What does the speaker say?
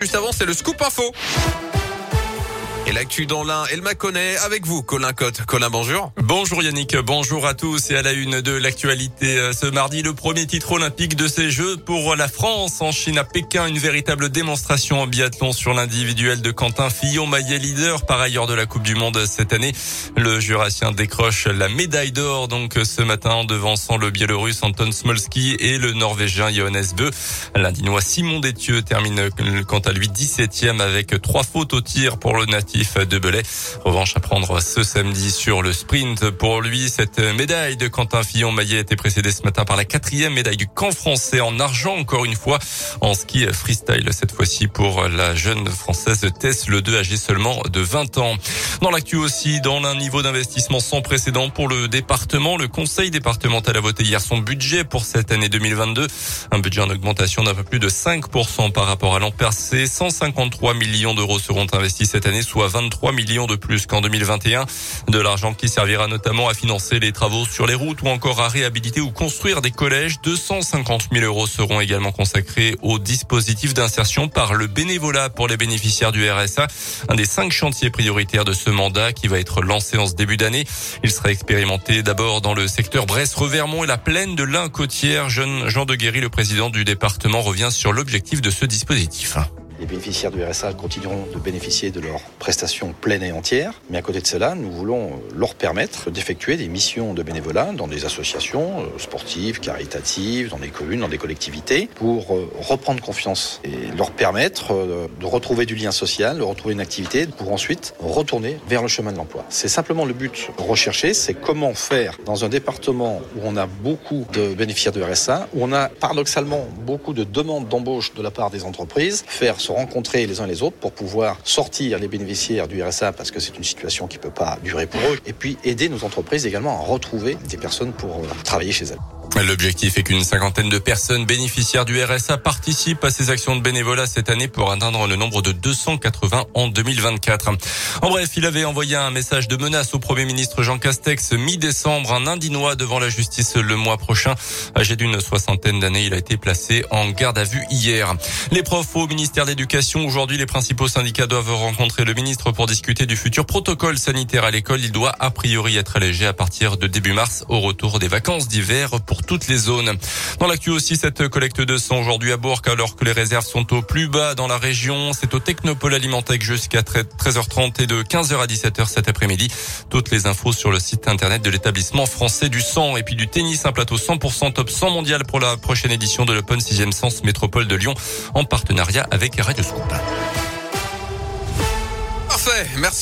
Juste avant, c'est le scoop info. Et l'actu dans l'un, elle m'a connaît avec vous, Colin Cotte. Colin, bonjour. Bonjour Yannick, bonjour à tous et à la une de l'actualité euh, ce mardi, le premier titre olympique de ces Jeux pour la France en Chine à Pékin, une véritable démonstration en biathlon sur l'individuel de Quentin Fillon, maillet leader par ailleurs de la Coupe du Monde cette année. Le Jurassien décroche la médaille d'or donc ce matin en devançant le Biélorusse Anton Smolski et le Norvégien Johannes Bö. L'Indinois Simon Détieux termine quant à lui 17e avec trois fautes au tir pour le natif de Belay. Revanche à prendre ce samedi sur le sprint. Pour lui, cette médaille de Quentin Fillon-Maillet été précédée ce matin par la quatrième médaille du camp français en argent, encore une fois, en ski freestyle, cette fois-ci pour la jeune française Tess Le 2, âgée seulement de 20 ans. Dans l'actu aussi, dans un niveau d'investissement sans précédent pour le département, le conseil départemental a voté hier son budget pour cette année 2022. Un budget en augmentation d'un peu plus de 5% par rapport à l'an passé. 153 millions d'euros seront investis cette année, soit 23 millions de plus qu'en 2021. De l'argent qui servira notamment à financer les travaux sur les routes ou encore à réhabiliter ou construire des collèges. 250 000 euros seront également consacrés au dispositif d'insertion par le bénévolat pour les bénéficiaires du RSA. Un des cinq chantiers prioritaires de ce mandat qui va être lancé en ce début d'année. Il sera expérimenté d'abord dans le secteur Brest-Revermont et la plaine de l'Ain-Côtière. Jeune Jean de Guéry, le président du département, revient sur l'objectif de ce dispositif. Les bénéficiaires du RSA continueront de bénéficier de leurs prestations pleines et entières. Mais à côté de cela, nous voulons leur permettre d'effectuer des missions de bénévolat dans des associations euh, sportives, caritatives, dans des communes, dans des collectivités, pour euh, reprendre confiance et leur permettre euh, de retrouver du lien social, de retrouver une activité, pour ensuite retourner vers le chemin de l'emploi. C'est simplement le but recherché, c'est comment faire dans un département où on a beaucoup de bénéficiaires du RSA, où on a paradoxalement beaucoup de demandes d'embauche de la part des entreprises, faire rencontrer les uns les autres pour pouvoir sortir les bénéficiaires du RSA parce que c'est une situation qui ne peut pas durer pour eux et puis aider nos entreprises également à retrouver des personnes pour euh, travailler chez elles. L'objectif est qu'une cinquantaine de personnes bénéficiaires du RSA participent à ces actions de bénévolat cette année pour atteindre le nombre de 280 en 2024. En bref, il avait envoyé un message de menace au Premier ministre Jean Castex mi-décembre, un Indinois devant la justice le mois prochain. Âgé d'une soixantaine d'années, il a été placé en garde à vue hier. Les profs au ministère de l'Éducation, aujourd'hui, les principaux syndicats doivent rencontrer le ministre pour discuter du futur protocole sanitaire à l'école. Il doit a priori être allégé à partir de début mars au retour des vacances d'hiver pour toutes les zones. Dans l'actu aussi, cette collecte de sang aujourd'hui à Bourg, alors que les réserves sont au plus bas dans la région. C'est au Technopole Alimentec jusqu'à 13h30 et de 15h à 17h cet après-midi. Toutes les infos sur le site internet de l'établissement français du sang et puis du tennis, un plateau 100% top 100 mondial pour la prochaine édition de l'Open 6e Sens Métropole de Lyon en partenariat avec Radio Scoop. Parfait, merci.